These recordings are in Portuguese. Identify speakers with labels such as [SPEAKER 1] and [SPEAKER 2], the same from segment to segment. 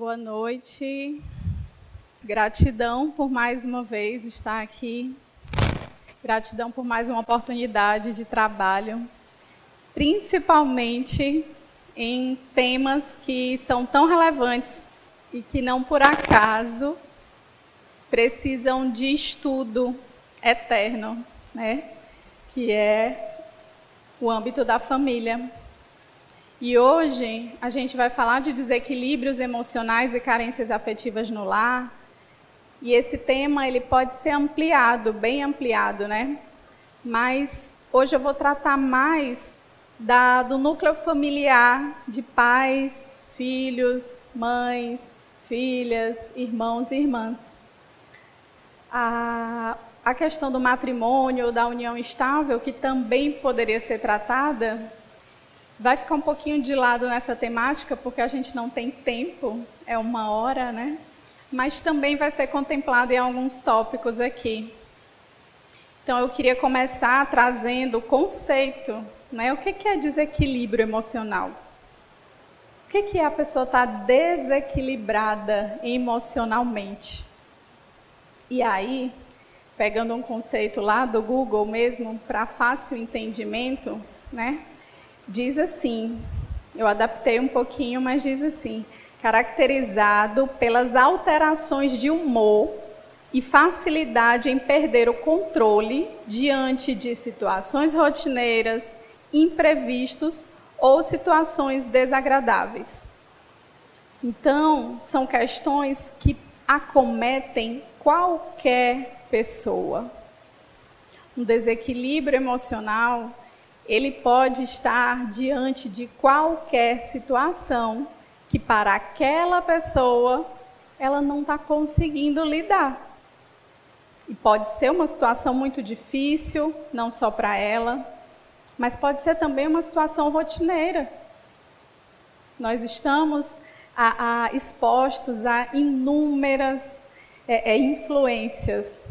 [SPEAKER 1] Boa noite. Gratidão por mais uma vez estar aqui. Gratidão por mais uma oportunidade de trabalho, principalmente em temas que são tão relevantes e que não por acaso precisam de estudo eterno, né? Que é o âmbito da família. E hoje a gente vai falar de desequilíbrios emocionais e carências afetivas no lar. E esse tema ele pode ser ampliado, bem ampliado, né? Mas hoje eu vou tratar mais da, do núcleo familiar de pais, filhos, mães, filhas, irmãos e irmãs. A, a questão do matrimônio, da união estável, que também poderia ser tratada, vai ficar um pouquinho de lado nessa temática, porque a gente não tem tempo, é uma hora, né? Mas também vai ser contemplado em alguns tópicos aqui. Então, eu queria começar trazendo o conceito, né? O que é desequilíbrio emocional? O que é a pessoa estar tá desequilibrada emocionalmente? E aí, pegando um conceito lá do Google mesmo, para fácil entendimento, né? Diz assim, eu adaptei um pouquinho, mas diz assim: caracterizado pelas alterações de humor e facilidade em perder o controle diante de situações rotineiras, imprevistos ou situações desagradáveis. Então, são questões que acometem qualquer pessoa. Um desequilíbrio emocional ele pode estar diante de qualquer situação que para aquela pessoa ela não está conseguindo lidar. E pode ser uma situação muito difícil, não só para ela, mas pode ser também uma situação rotineira. Nós estamos a, a, expostos a inúmeras é, é, influências,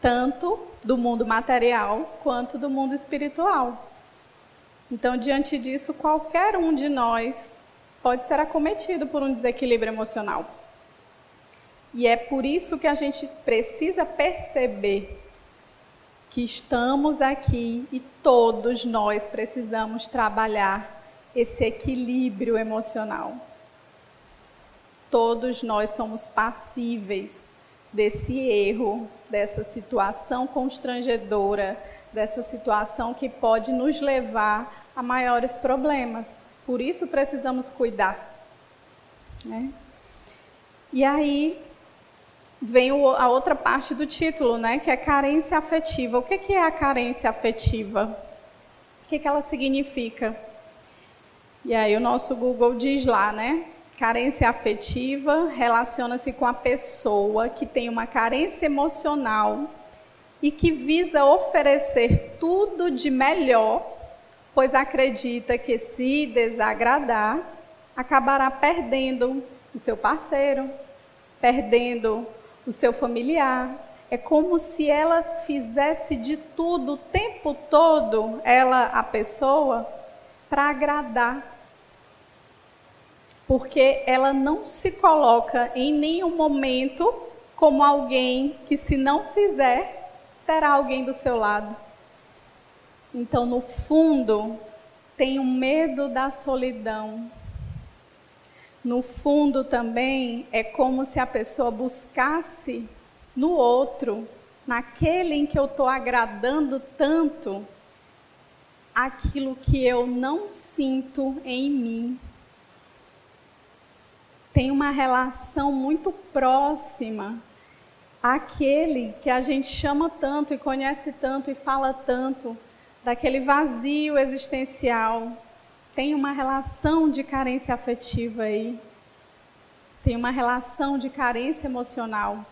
[SPEAKER 1] tanto do mundo material quanto do mundo espiritual. Então, diante disso, qualquer um de nós pode ser acometido por um desequilíbrio emocional. E é por isso que a gente precisa perceber que estamos aqui e todos nós precisamos trabalhar esse equilíbrio emocional. Todos nós somos passíveis desse erro, dessa situação constrangedora, dessa situação que pode nos levar a maiores problemas. Por isso precisamos cuidar. Né? E aí vem a outra parte do título, né, que é carência afetiva. O que é a carência afetiva? O que, ela significa? E aí o nosso Google diz lá, né? Carência afetiva relaciona-se com a pessoa que tem uma carência emocional e que visa oferecer tudo de melhor pois acredita que se desagradar, acabará perdendo o seu parceiro, perdendo o seu familiar. É como se ela fizesse de tudo o tempo todo, ela, a pessoa, para agradar. Porque ela não se coloca em nenhum momento como alguém que, se não fizer, terá alguém do seu lado. Então, no fundo, tem o medo da solidão. No fundo também é como se a pessoa buscasse no outro, naquele em que eu estou agradando tanto, aquilo que eu não sinto em mim. Tem uma relação muito próxima àquele que a gente chama tanto e conhece tanto e fala tanto, daquele vazio existencial, tem uma relação de carência afetiva aí, tem uma relação de carência emocional.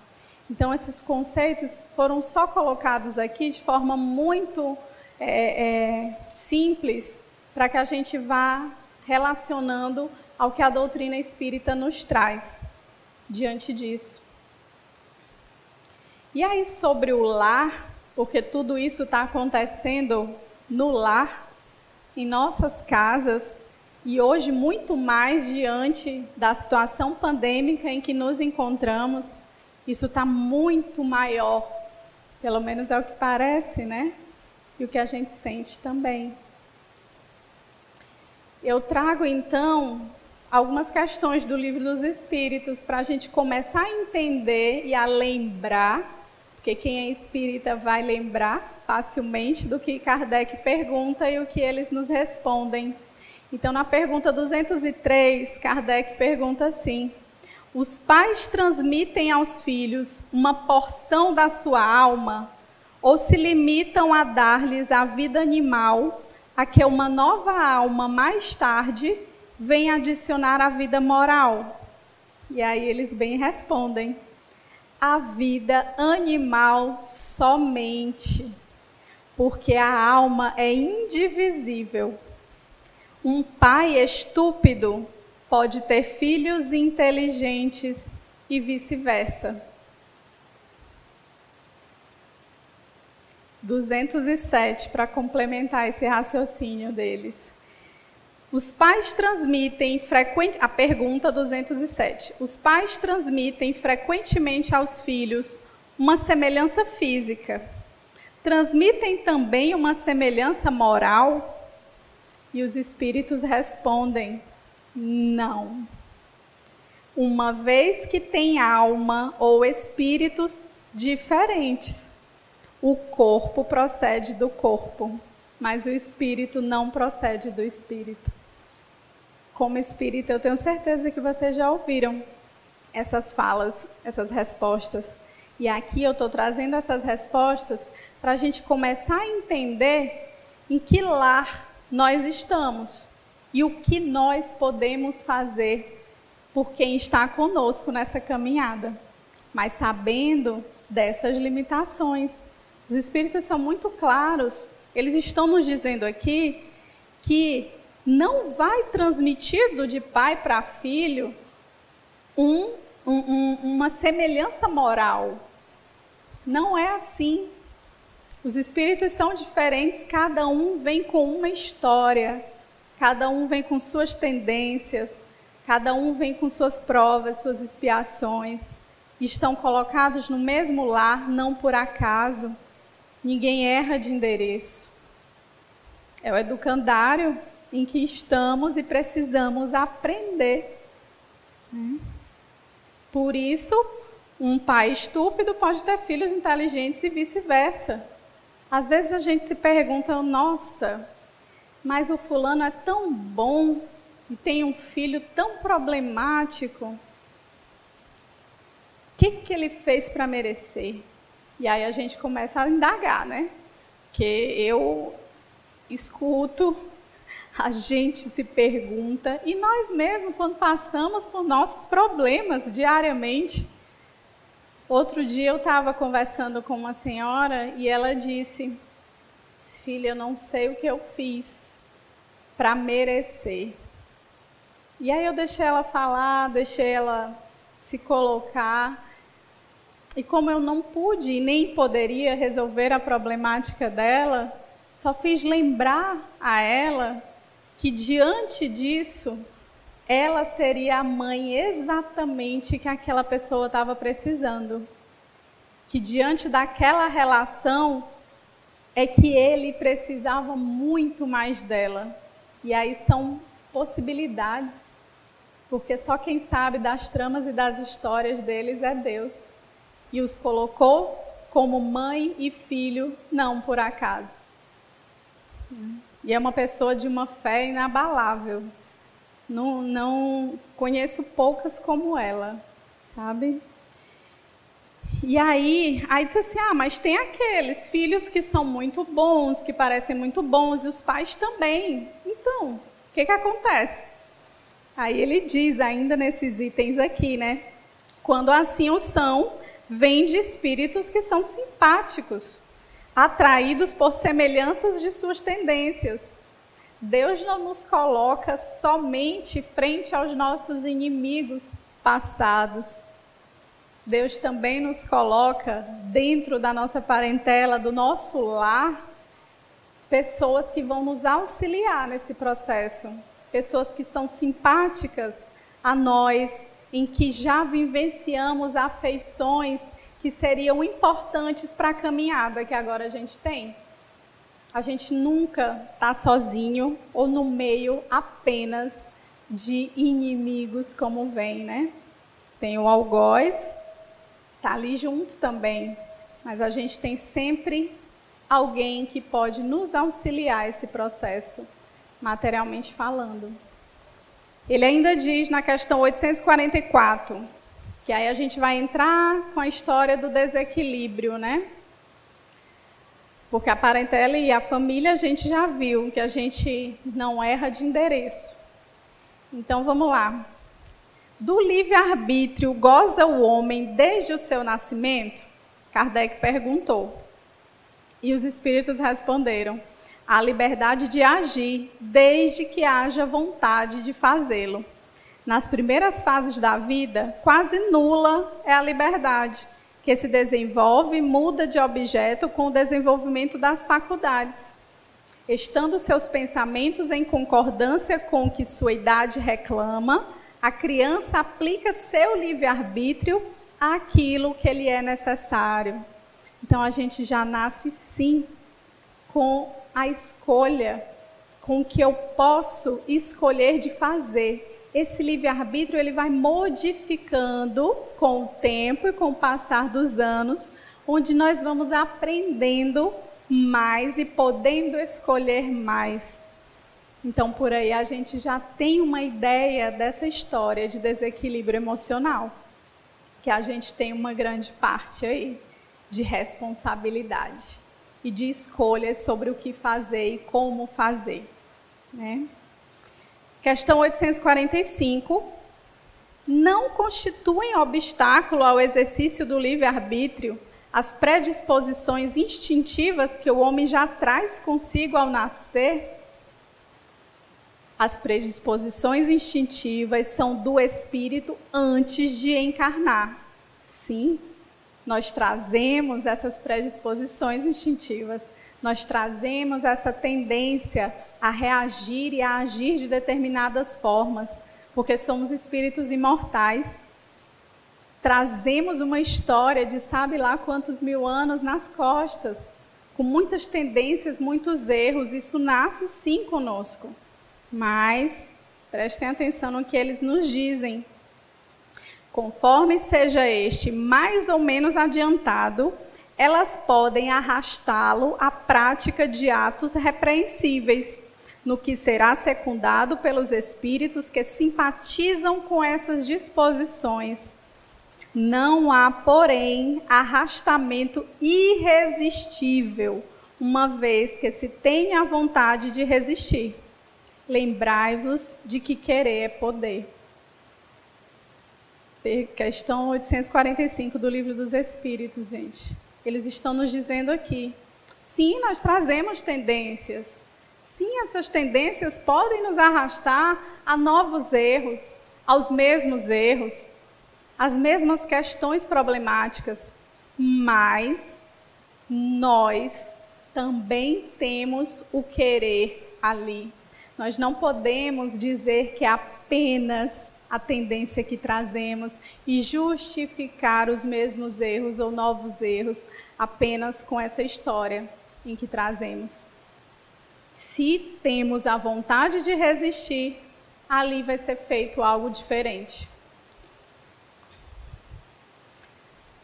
[SPEAKER 1] Então, esses conceitos foram só colocados aqui de forma muito é, é, simples, para que a gente vá relacionando ao que a doutrina espírita nos traz diante disso. E aí, sobre o lar, porque tudo isso está acontecendo no lar, em nossas casas, E hoje, muito mais diante da situação pandêmica em que nos encontramos, isso está muito maior. Pelo menos é o que parece, né? E o que a gente sente também. Eu trago então algumas questões do livro dos Espíritos para a gente começar a entender e a lembrar, porque quem é espírita vai lembrar facilmente do que Kardec pergunta e o que eles nos respondem. Então, na pergunta 203, Kardec pergunta assim: Os pais transmitem aos filhos uma porção da sua alma ou se limitam a dar-lhes a vida animal, a que uma nova alma mais tarde vem adicionar a vida moral? E aí eles bem respondem: a vida animal somente, porque a alma é indivisível. Um pai estúpido pode ter filhos inteligentes e vice-versa. 207 para complementar esse raciocínio deles. Os pais transmitem frequente a pergunta 207. Os pais transmitem frequentemente aos filhos uma semelhança física. Transmitem também uma semelhança moral? E os espíritos respondem: não. Uma vez que tem alma ou espíritos diferentes, o corpo procede do corpo, mas o espírito não procede do espírito. Como espírita, eu tenho certeza que vocês já ouviram essas falas, essas respostas. E aqui eu estou trazendo essas respostas para a gente começar a entender em que lar nós estamos e o que nós podemos fazer por quem está conosco nessa caminhada, mas sabendo dessas limitações. Os Espíritos são muito claros, eles estão nos dizendo aqui que não vai transmitido de pai para filho um, um, uma semelhança moral. Não é assim. Os espíritos são diferentes, cada um vem com uma história, cada um vem com suas tendências, cada um vem com suas provas, suas expiações. Estão colocados no mesmo lar, não por acaso. Ninguém erra de endereço. É o educandário em que estamos e precisamos aprender. Né? Por isso, um pai estúpido pode ter filhos inteligentes e vice-versa. Às vezes a gente se pergunta, nossa, mas o fulano é tão bom e tem um filho tão problemático. O que, que ele fez para merecer? E aí a gente começa a indagar, né? Que eu escuto, a gente se pergunta, e nós mesmos, quando passamos por nossos problemas diariamente, Outro dia eu estava conversando com uma senhora e ela disse: Filha, eu não sei o que eu fiz para merecer. E aí eu deixei ela falar, deixei ela se colocar. E como eu não pude e nem poderia resolver a problemática dela, só fiz lembrar a ela que diante disso ela seria a mãe exatamente que aquela pessoa estava precisando. Que diante daquela relação é que ele precisava muito mais dela. E aí são possibilidades, porque só quem sabe das tramas e das histórias deles é Deus. E os colocou como mãe e filho, não por acaso. E é uma pessoa de uma fé inabalável. Não, não conheço poucas como ela, sabe? E aí, aí disse assim: ah, mas tem aqueles filhos que são muito bons, que parecem muito bons, e os pais também. Então, o que, que acontece? Aí ele diz, ainda nesses itens aqui, né? Quando assim o são, vem de espíritos que são simpáticos, atraídos por semelhanças de suas tendências Deus não nos coloca somente frente aos nossos inimigos passados. Deus também nos coloca dentro da nossa parentela, do nosso lar, pessoas que vão nos auxiliar nesse processo. pessoas que são simpáticas a nós, em que já vivenciamos afeições que seriam importantes para a caminhada que agora a gente tem. A gente nunca está sozinho ou no meio apenas de inimigos como vem, né? Tem o algoz, tá ali junto também, mas a gente tem sempre alguém que pode nos auxiliar esse processo, materialmente falando. Ele ainda diz na questão 844, que aí a gente vai entrar com a história do desequilíbrio, né? Porque a parentela e a família a gente já viu que a gente não erra de endereço. Então vamos lá. Do livre-arbítrio goza o homem desde o seu nascimento? Kardec perguntou. E os espíritos responderam: a liberdade de agir, desde que haja vontade de fazê-lo. Nas primeiras fases da vida, quase nula é a liberdade que se desenvolve e muda de objeto com o desenvolvimento das faculdades. Estando seus pensamentos em concordância com o que sua idade reclama, a criança aplica seu livre-arbítrio àquilo que lhe é necessário. Então a gente já nasce sim com a escolha, com o que eu posso escolher de fazer esse livre-arbítrio ele vai modificando com o tempo e com o passar dos anos, onde nós vamos aprendendo mais e podendo escolher mais. Então, por aí a gente já tem uma ideia dessa história de desequilíbrio emocional, que a gente tem uma grande parte aí de responsabilidade e de escolhas sobre o que fazer e como fazer, né? Questão 845. Não constituem obstáculo ao exercício do livre-arbítrio as predisposições instintivas que o homem já traz consigo ao nascer? As predisposições instintivas são do espírito antes de encarnar. Sim, nós trazemos essas predisposições instintivas nós trazemos essa tendência a reagir e a agir de determinadas formas, porque somos espíritos imortais. Trazemos uma história de sabe lá quantos mil anos nas costas, com muitas tendências, muitos erros. Isso nasce sim conosco. Mas prestem atenção no que eles nos dizem. Conforme seja este mais ou menos adiantado, elas podem arrastá-lo à prática de atos repreensíveis, no que será secundado pelos espíritos que simpatizam com essas disposições. Não há, porém, arrastamento irresistível, uma vez que se tenha a vontade de resistir. Lembrai-vos de que querer é poder. Questão 845 do Livro dos Espíritos, gente. Eles estão nos dizendo aqui: sim, nós trazemos tendências. Sim, essas tendências podem nos arrastar a novos erros, aos mesmos erros, às mesmas questões problemáticas, mas nós também temos o querer ali. Nós não podemos dizer que apenas a tendência que trazemos e justificar os mesmos erros ou novos erros apenas com essa história em que trazemos. Se temos a vontade de resistir, ali vai ser feito algo diferente.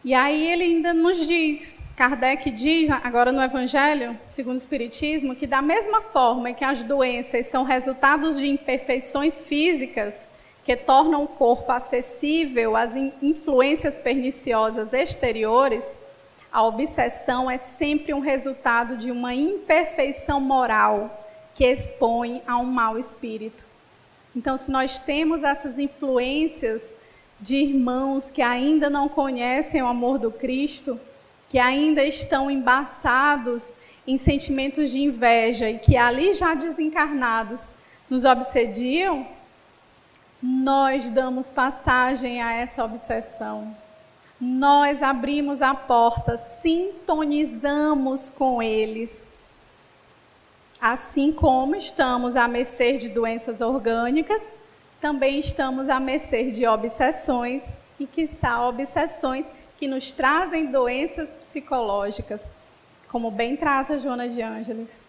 [SPEAKER 1] E aí ele ainda nos diz, Kardec diz agora no Evangelho, segundo o Espiritismo, que da mesma forma que as doenças são resultados de imperfeições físicas, que tornam o corpo acessível às influências perniciosas exteriores, a obsessão é sempre um resultado de uma imperfeição moral que expõe a um mau espírito. Então, se nós temos essas influências de irmãos que ainda não conhecem o amor do Cristo, que ainda estão embaçados em sentimentos de inveja e que ali já desencarnados nos obsediam, nós damos passagem a essa obsessão. Nós abrimos a porta, sintonizamos com eles. Assim como estamos à mercê de doenças orgânicas, também estamos à mercê de obsessões e, quiçá, obsessões que nos trazem doenças psicológicas, como bem trata Joana de Ângeles.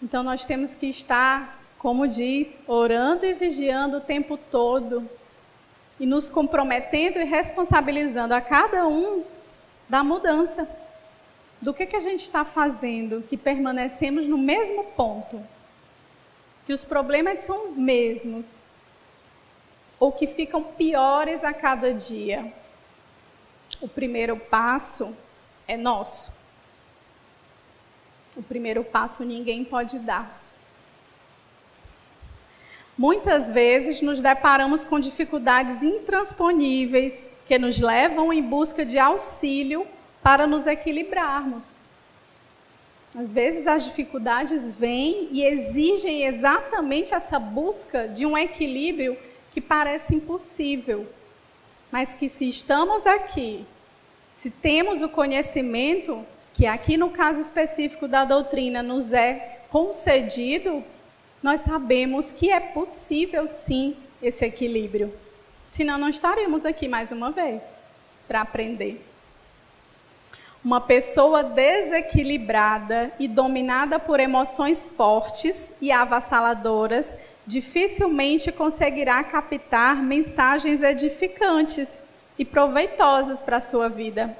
[SPEAKER 1] Então, nós temos que estar, como diz, orando e vigiando o tempo todo e nos comprometendo e responsabilizando a cada um da mudança. Do que, que a gente está fazendo que permanecemos no mesmo ponto? Que os problemas são os mesmos, ou que ficam piores a cada dia. O primeiro passo é nosso. O primeiro passo ninguém pode dar. Muitas vezes nos deparamos com dificuldades intransponíveis que nos levam em busca de auxílio para nos equilibrarmos. Às vezes as dificuldades vêm e exigem exatamente essa busca de um equilíbrio que parece impossível, mas que se estamos aqui, se temos o conhecimento que aqui no caso específico da doutrina nos é concedido, nós sabemos que é possível sim esse equilíbrio. Senão não estaremos aqui mais uma vez para aprender. Uma pessoa desequilibrada e dominada por emoções fortes e avassaladoras dificilmente conseguirá captar mensagens edificantes e proveitosas para a sua vida.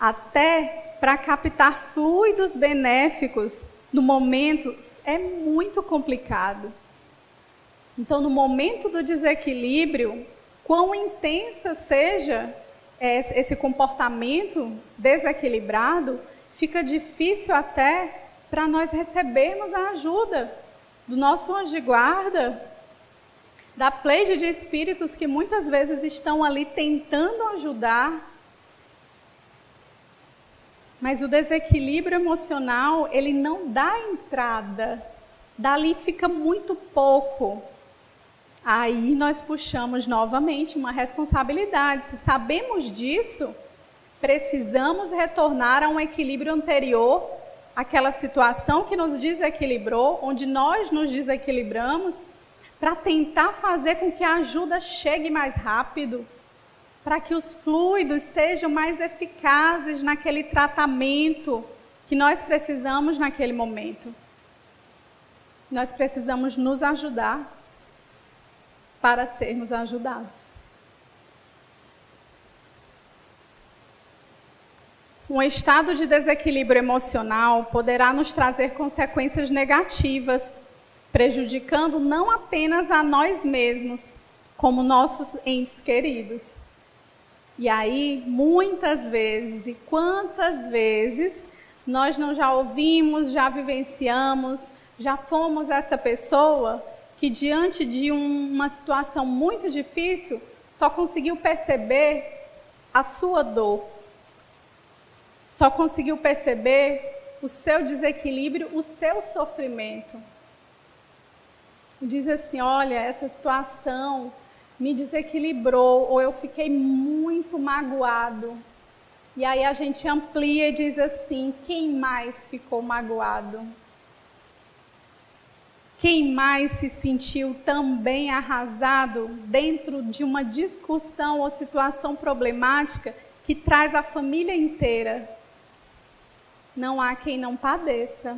[SPEAKER 1] Até para captar fluidos benéficos no momento é muito complicado. Então, no momento do desequilíbrio, quão intensa seja esse comportamento desequilibrado, fica difícil até para nós recebermos a ajuda do nosso anjo de guarda, da pleide de espíritos que muitas vezes estão ali tentando ajudar. Mas o desequilíbrio emocional, ele não dá entrada. Dali fica muito pouco. Aí nós puxamos novamente uma responsabilidade. Se sabemos disso, precisamos retornar a um equilíbrio anterior, aquela situação que nos desequilibrou, onde nós nos desequilibramos, para tentar fazer com que a ajuda chegue mais rápido, para que os fluidos sejam mais eficazes naquele tratamento que nós precisamos naquele momento. Nós precisamos nos ajudar para sermos ajudados. Um estado de desequilíbrio emocional poderá nos trazer consequências negativas, prejudicando não apenas a nós mesmos, como nossos entes queridos. E aí, muitas vezes, e quantas vezes, nós não já ouvimos, já vivenciamos, já fomos essa pessoa que, diante de um, uma situação muito difícil, só conseguiu perceber a sua dor, só conseguiu perceber o seu desequilíbrio, o seu sofrimento. Diz assim: olha, essa situação me desequilibrou, ou eu fiquei muito magoado. E aí a gente amplia e diz assim: quem mais ficou magoado? Quem mais se sentiu também arrasado dentro de uma discussão ou situação problemática que traz a família inteira? Não há quem não padeça.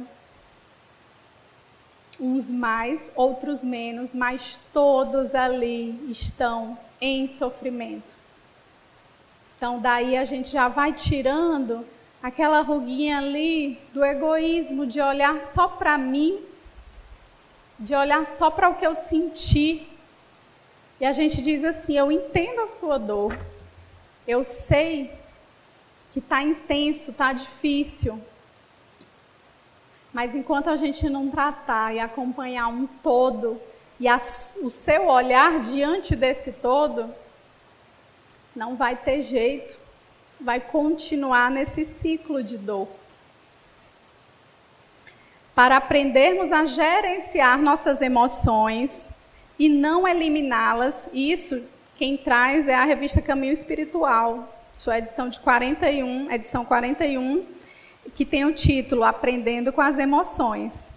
[SPEAKER 1] Uns mais, outros menos, mas todos ali estão em sofrimento. Então, daí a gente já vai tirando aquela ruguinha ali do egoísmo, de olhar só para mim de olhar só para o que eu senti. E a gente diz assim: eu entendo a sua dor, eu sei que está intenso, está difícil. Mas enquanto a gente não tratar e acompanhar um todo, e a, o seu olhar diante desse todo, não vai ter jeito, vai continuar nesse ciclo de dor para aprendermos a gerenciar nossas emoções e não eliminá-las. Isso quem traz é a revista Caminho Espiritual, sua edição de 41, edição 41, que tem o título Aprendendo com as Emoções.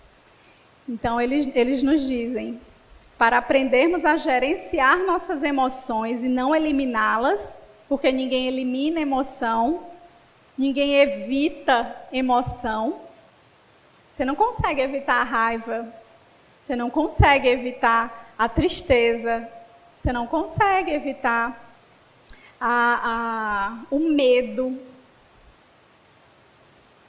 [SPEAKER 1] Então, eles, eles nos dizem: para aprendermos a gerenciar nossas emoções e não eliminá-las, porque ninguém elimina emoção, ninguém evita emoção. Você não consegue evitar a raiva, você não consegue evitar a tristeza, você não consegue evitar a, a, o medo.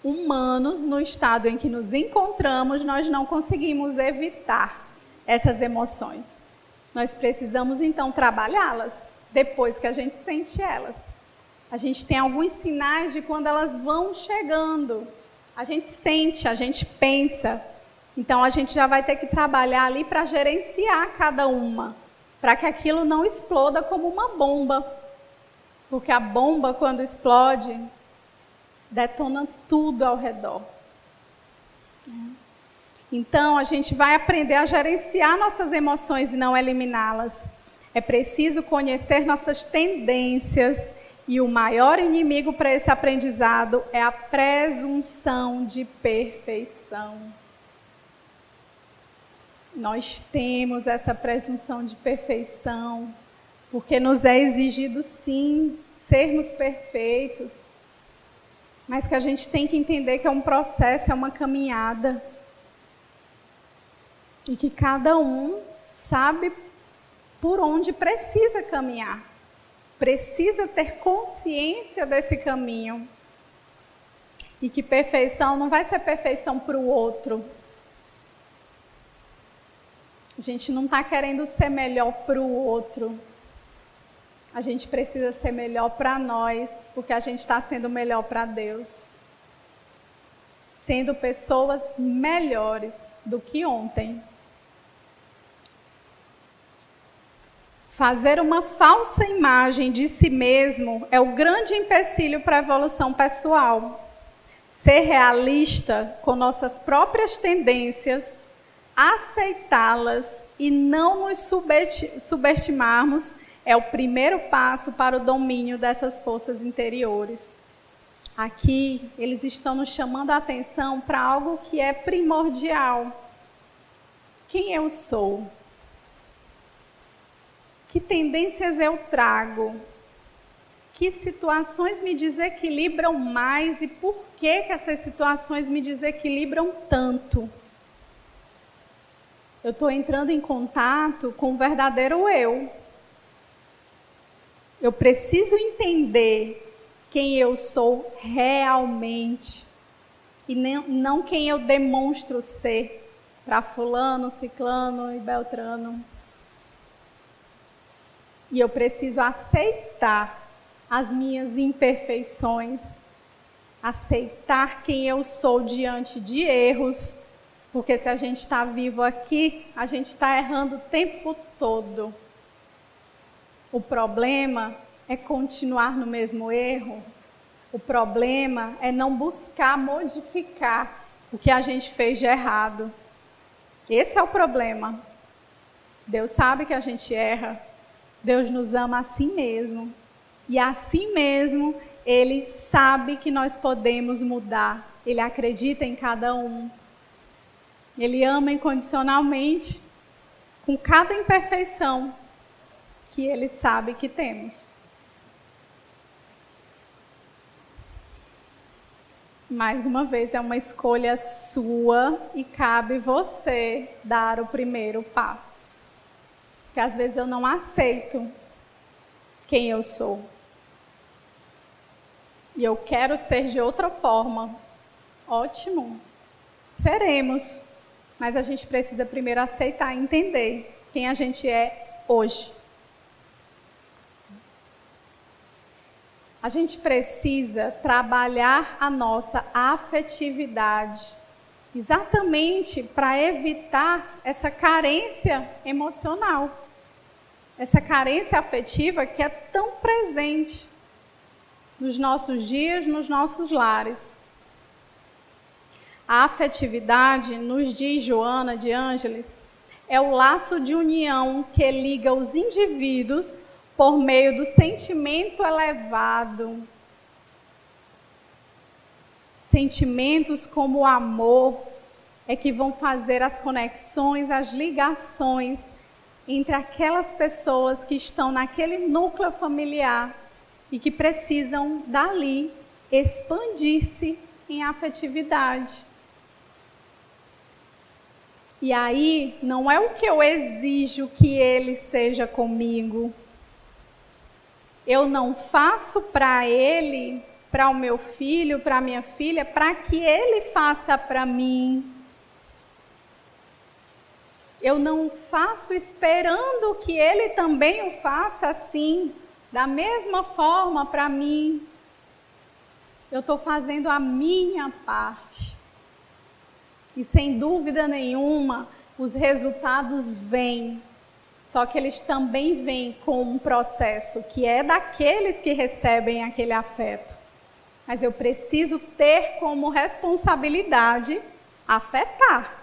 [SPEAKER 1] Humanos, no estado em que nos encontramos, nós não conseguimos evitar essas emoções. Nós precisamos então trabalhá-las depois que a gente sente elas. A gente tem alguns sinais de quando elas vão chegando. A gente sente, a gente pensa, então a gente já vai ter que trabalhar ali para gerenciar cada uma, para que aquilo não exploda como uma bomba. Porque a bomba, quando explode, detona tudo ao redor. Então a gente vai aprender a gerenciar nossas emoções e não eliminá-las. É preciso conhecer nossas tendências e o maior inimigo para esse aprendizado é a presunção de perfeição. Nós temos essa presunção de perfeição, porque nos é exigido sim sermos perfeitos, mas que a gente tem que entender que é um processo, é uma caminhada. E que cada um sabe por onde precisa caminhar, precisa ter consciência desse caminho. E que perfeição não vai ser perfeição para o outro, a gente não está querendo ser melhor para o outro. A gente precisa ser melhor para nós, porque a gente está sendo melhor para Deus. Sendo pessoas melhores do que ontem. Fazer uma falsa imagem de si mesmo é o grande empecilho para a evolução pessoal. Ser realista com nossas próprias tendências aceitá-las e não nos subestimarmos é o primeiro passo para o domínio dessas forças interiores. Aqui, eles estão nos chamando a atenção para algo que é primordial. Quem eu sou? Que tendências eu trago? Que situações me desequilibram mais e por que, que essas situações me desequilibram tanto? Eu estou entrando em contato com o verdadeiro eu. Eu preciso entender quem eu sou realmente e não quem eu demonstro ser para fulano, ciclano e beltrano. E eu preciso aceitar as minhas imperfeições, aceitar quem eu sou diante de erros porque se a gente está vivo aqui, a gente está errando o tempo todo. O problema é continuar no mesmo erro. O problema é não buscar modificar o que a gente fez de errado. Esse é o problema. Deus sabe que a gente erra. Deus nos ama assim mesmo. E assim mesmo, Ele sabe que nós podemos mudar. Ele acredita em cada um. Ele ama incondicionalmente, com cada imperfeição que Ele sabe que temos. Mais uma vez, é uma escolha sua e cabe você dar o primeiro passo. Porque às vezes eu não aceito quem eu sou. E eu quero ser de outra forma. Ótimo. Seremos. Mas a gente precisa primeiro aceitar e entender quem a gente é hoje. A gente precisa trabalhar a nossa afetividade, exatamente para evitar essa carência emocional, essa carência afetiva que é tão presente nos nossos dias, nos nossos lares. A afetividade, nos diz Joana de Ângeles, é o laço de união que liga os indivíduos por meio do sentimento elevado. Sentimentos como o amor, é que vão fazer as conexões, as ligações entre aquelas pessoas que estão naquele núcleo familiar e que precisam dali expandir-se em afetividade. E aí, não é o que eu exijo que ele seja comigo. Eu não faço para ele, para o meu filho, para a minha filha, para que ele faça para mim. Eu não faço esperando que ele também o faça assim, da mesma forma para mim. Eu estou fazendo a minha parte. E sem dúvida nenhuma, os resultados vêm. Só que eles também vêm com um processo que é daqueles que recebem aquele afeto. Mas eu preciso ter como responsabilidade afetar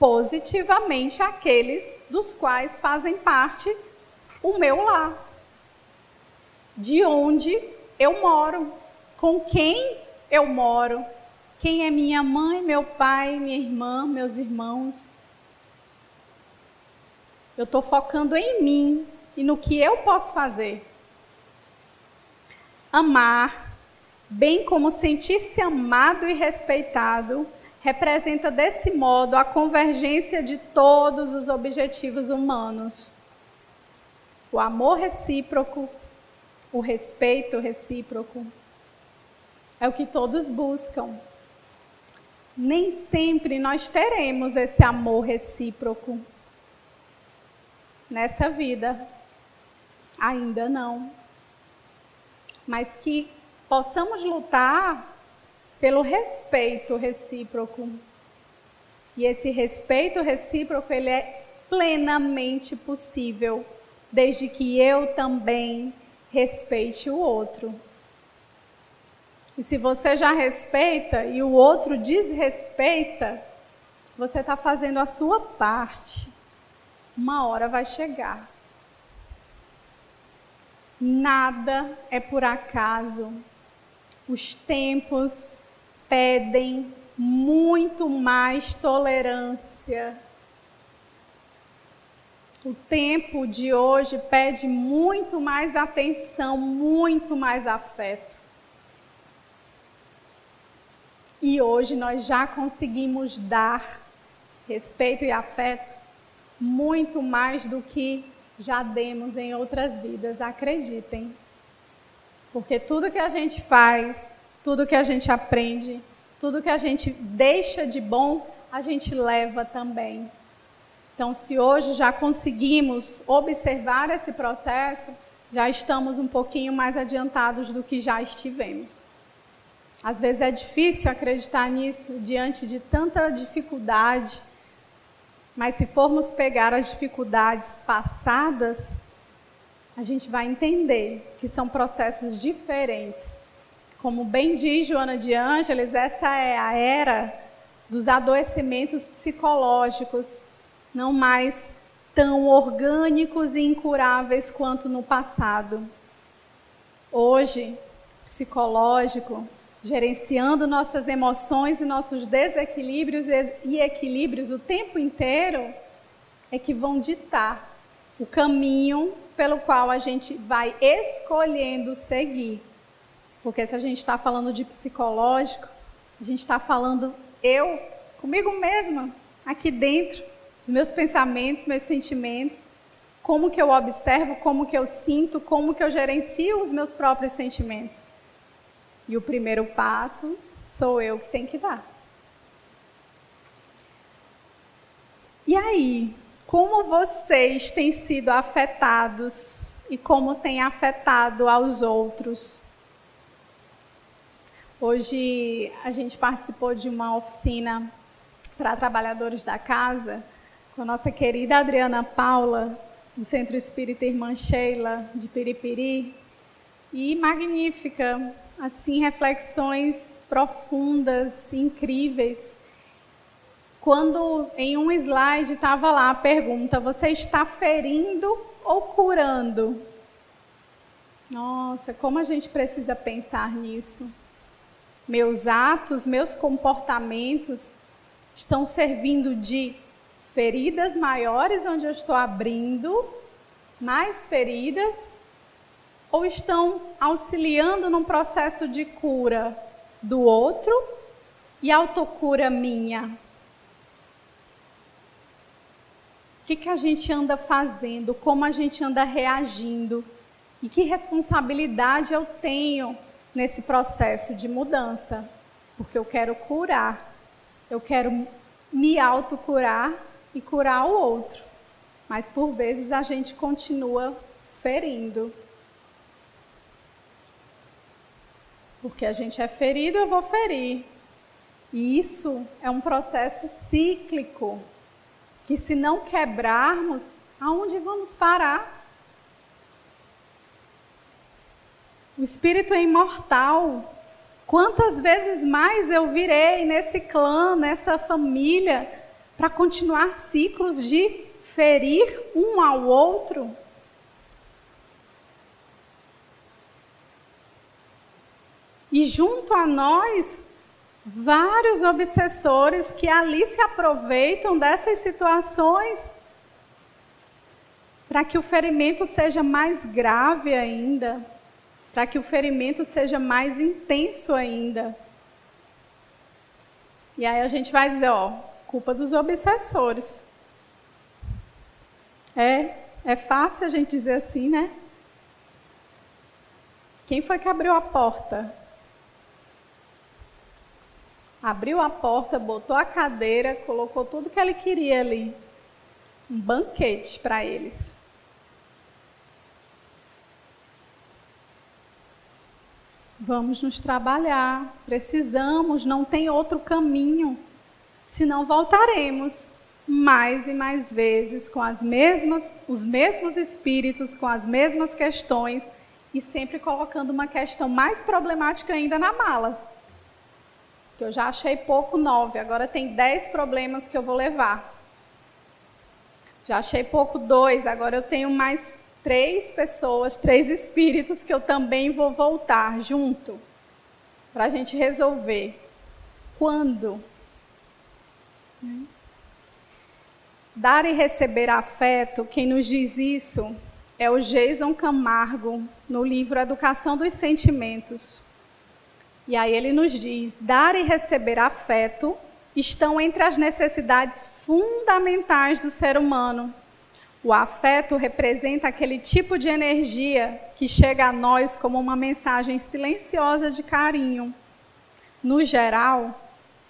[SPEAKER 1] positivamente aqueles dos quais fazem parte o meu lar. De onde eu moro, com quem eu moro, quem é minha mãe, meu pai, minha irmã, meus irmãos? Eu estou focando em mim e no que eu posso fazer. Amar, bem como sentir-se amado e respeitado, representa desse modo a convergência de todos os objetivos humanos. O amor recíproco, o respeito recíproco, é o que todos buscam nem sempre nós teremos esse amor recíproco nessa vida. Ainda não. Mas que possamos lutar pelo respeito recíproco. E esse respeito recíproco, ele é plenamente possível, desde que eu também respeite o outro. E se você já respeita e o outro desrespeita, você está fazendo a sua parte. Uma hora vai chegar. Nada é por acaso. Os tempos pedem muito mais tolerância. O tempo de hoje pede muito mais atenção, muito mais afeto. E hoje nós já conseguimos dar respeito e afeto muito mais do que já demos em outras vidas, acreditem. Porque tudo que a gente faz, tudo que a gente aprende, tudo que a gente deixa de bom, a gente leva também. Então, se hoje já conseguimos observar esse processo, já estamos um pouquinho mais adiantados do que já estivemos. Às vezes é difícil acreditar nisso diante de tanta dificuldade, mas se formos pegar as dificuldades passadas, a gente vai entender que são processos diferentes. Como bem diz Joana de Ângeles, essa é a era dos adoecimentos psicológicos, não mais tão orgânicos e incuráveis quanto no passado. Hoje, psicológico gerenciando nossas emoções e nossos desequilíbrios e equilíbrios o tempo inteiro, é que vão ditar o caminho pelo qual a gente vai escolhendo seguir. Porque se a gente está falando de psicológico, a gente está falando eu, comigo mesma, aqui dentro, dos meus pensamentos, meus sentimentos, como que eu observo, como que eu sinto, como que eu gerencio os meus próprios sentimentos. E o primeiro passo sou eu que tenho que dar. E aí, como vocês têm sido afetados e como têm afetado aos outros? Hoje a gente participou de uma oficina para trabalhadores da casa com a nossa querida Adriana Paula, do Centro Espírita Irmã Sheila, de Piripiri. E magnífica, assim reflexões profundas, incríveis. Quando em um slide estava lá a pergunta: você está ferindo ou curando? Nossa, como a gente precisa pensar nisso. Meus atos, meus comportamentos estão servindo de feridas maiores, onde eu estou abrindo mais feridas, ou estão auxiliando num processo de cura do outro e autocura minha? O que, que a gente anda fazendo? Como a gente anda reagindo? E que responsabilidade eu tenho nesse processo de mudança? Porque eu quero curar, eu quero me autocurar e curar o outro. Mas por vezes a gente continua ferindo. Porque a gente é ferido, eu vou ferir. E isso é um processo cíclico que se não quebrarmos, aonde vamos parar? O espírito é imortal. Quantas vezes mais eu virei nesse clã, nessa família, para continuar ciclos de ferir um ao outro? E junto a nós vários obsessores que ali se aproveitam dessas situações para que o ferimento seja mais grave ainda, para que o ferimento seja mais intenso ainda. E aí a gente vai dizer, ó, culpa dos obsessores. É, é fácil a gente dizer assim, né? Quem foi que abriu a porta? Abriu a porta, botou a cadeira, colocou tudo que ele queria ali. Um banquete para eles. Vamos nos trabalhar, precisamos, não tem outro caminho, senão voltaremos mais e mais vezes com as mesmas, os mesmos espíritos, com as mesmas questões e sempre colocando uma questão mais problemática ainda na mala que eu já achei pouco nove, agora tem dez problemas que eu vou levar. Já achei pouco dois, agora eu tenho mais três pessoas, três espíritos que eu também vou voltar junto para a gente resolver. Quando? Dar e receber afeto, quem nos diz isso é o Jason Camargo, no livro Educação dos Sentimentos. E aí ele nos diz: dar e receber afeto estão entre as necessidades fundamentais do ser humano. O afeto representa aquele tipo de energia que chega a nós como uma mensagem silenciosa de carinho. No geral,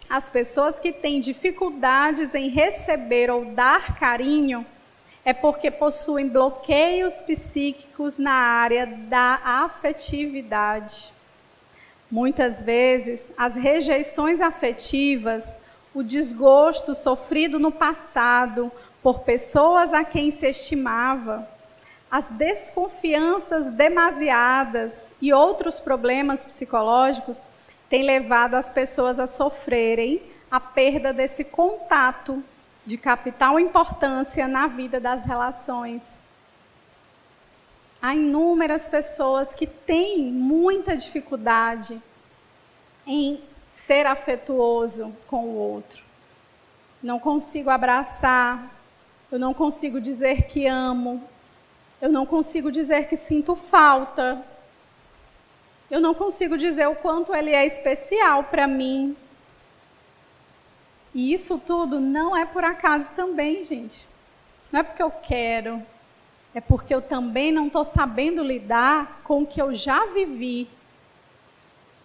[SPEAKER 1] as pessoas que têm dificuldades em receber ou dar carinho é porque possuem bloqueios psíquicos na área da afetividade. Muitas vezes, as rejeições afetivas, o desgosto sofrido no passado por pessoas a quem se estimava, as desconfianças demasiadas e outros problemas psicológicos têm levado as pessoas a sofrerem a perda desse contato de capital importância na vida das relações há inúmeras pessoas que têm muita dificuldade em ser afetuoso com o outro. Não consigo abraçar, eu não consigo dizer que amo, eu não consigo dizer que sinto falta, eu não consigo dizer o quanto ele é especial para mim. E isso tudo não é por acaso também, gente. Não é porque eu quero, é porque eu também não estou sabendo lidar com o que eu já vivi.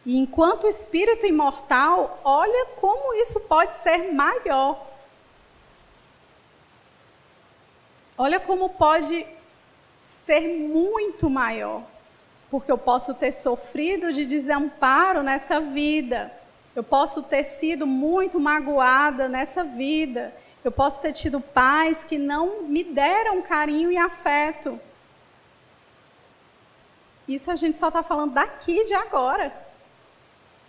[SPEAKER 1] E enquanto espírito imortal, olha como isso pode ser maior. Olha como pode ser muito maior. Porque eu posso ter sofrido de desamparo nessa vida. Eu posso ter sido muito magoada nessa vida. Eu posso ter tido pais que não me deram carinho e afeto. Isso a gente só está falando daqui, de agora.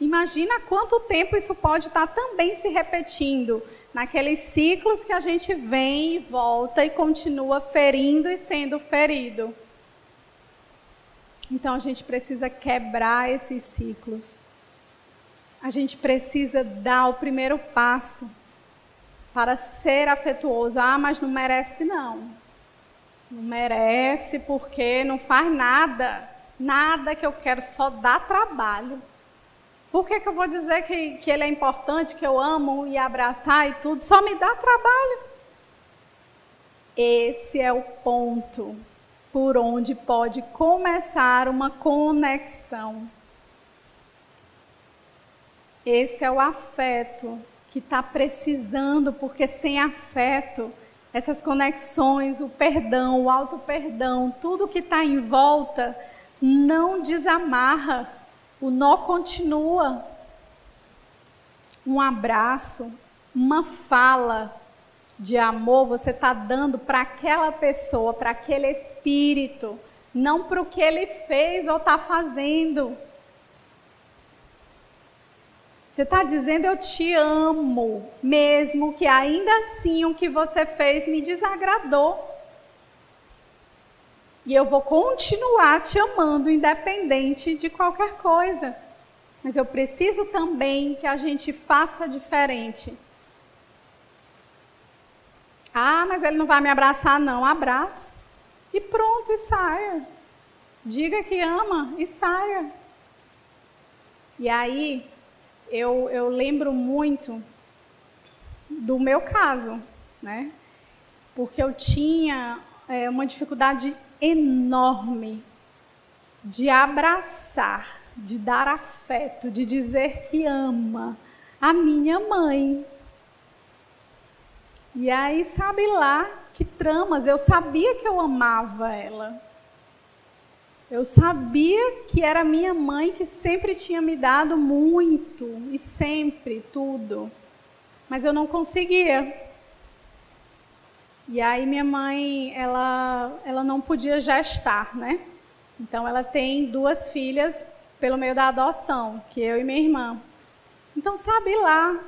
[SPEAKER 1] Imagina quanto tempo isso pode estar tá também se repetindo naqueles ciclos que a gente vem e volta e continua ferindo e sendo ferido. Então a gente precisa quebrar esses ciclos. A gente precisa dar o primeiro passo para ser afetuoso. Ah, mas não merece não. Não merece porque não faz nada. Nada que eu quero, só dá trabalho. Por que, que eu vou dizer que, que ele é importante, que eu amo e abraçar e tudo? Só me dá trabalho. Esse é o ponto por onde pode começar uma conexão. Esse é o afeto que está precisando, porque sem afeto, essas conexões, o perdão, o auto-perdão, tudo que está em volta, não desamarra, o nó continua. Um abraço, uma fala de amor você está dando para aquela pessoa, para aquele espírito, não para o que ele fez ou está fazendo. Você está dizendo eu te amo, mesmo que ainda assim o que você fez me desagradou. E eu vou continuar te amando, independente de qualquer coisa. Mas eu preciso também que a gente faça diferente. Ah, mas ele não vai me abraçar, não. Abraça. E pronto, e saia. Diga que ama e saia. E aí, eu, eu lembro muito do meu caso, né? Porque eu tinha é, uma dificuldade enorme de abraçar, de dar afeto, de dizer que ama a minha mãe. E aí, sabe lá que tramas, eu sabia que eu amava ela. Eu sabia que era minha mãe que sempre tinha me dado muito e sempre tudo, mas eu não conseguia. E aí minha mãe, ela, ela não podia gestar, né? Então ela tem duas filhas pelo meio da adoção, que eu e minha irmã. Então sabe lá,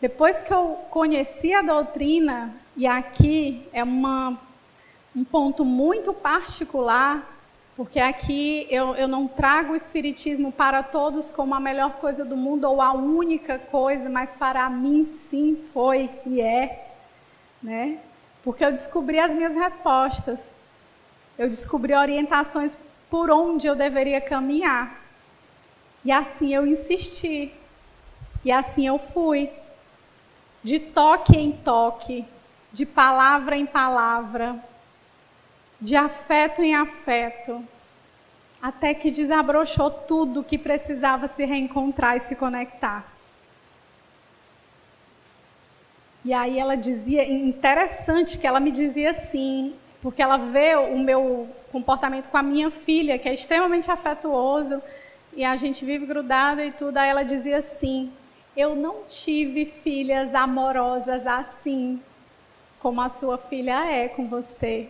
[SPEAKER 1] depois que eu conheci a doutrina, e aqui é uma, um ponto muito particular, porque aqui eu, eu não trago o Espiritismo para todos como a melhor coisa do mundo ou a única coisa, mas para mim sim foi e é. Né? Porque eu descobri as minhas respostas. Eu descobri orientações por onde eu deveria caminhar. E assim eu insisti. E assim eu fui. De toque em toque, de palavra em palavra, de afeto em afeto, até que desabrochou tudo que precisava se reencontrar e se conectar. E aí ela dizia, interessante que ela me dizia assim, porque ela vê o meu comportamento com a minha filha, que é extremamente afetuoso, e a gente vive grudada e tudo, aí ela dizia assim: "Eu não tive filhas amorosas assim, como a sua filha é com você.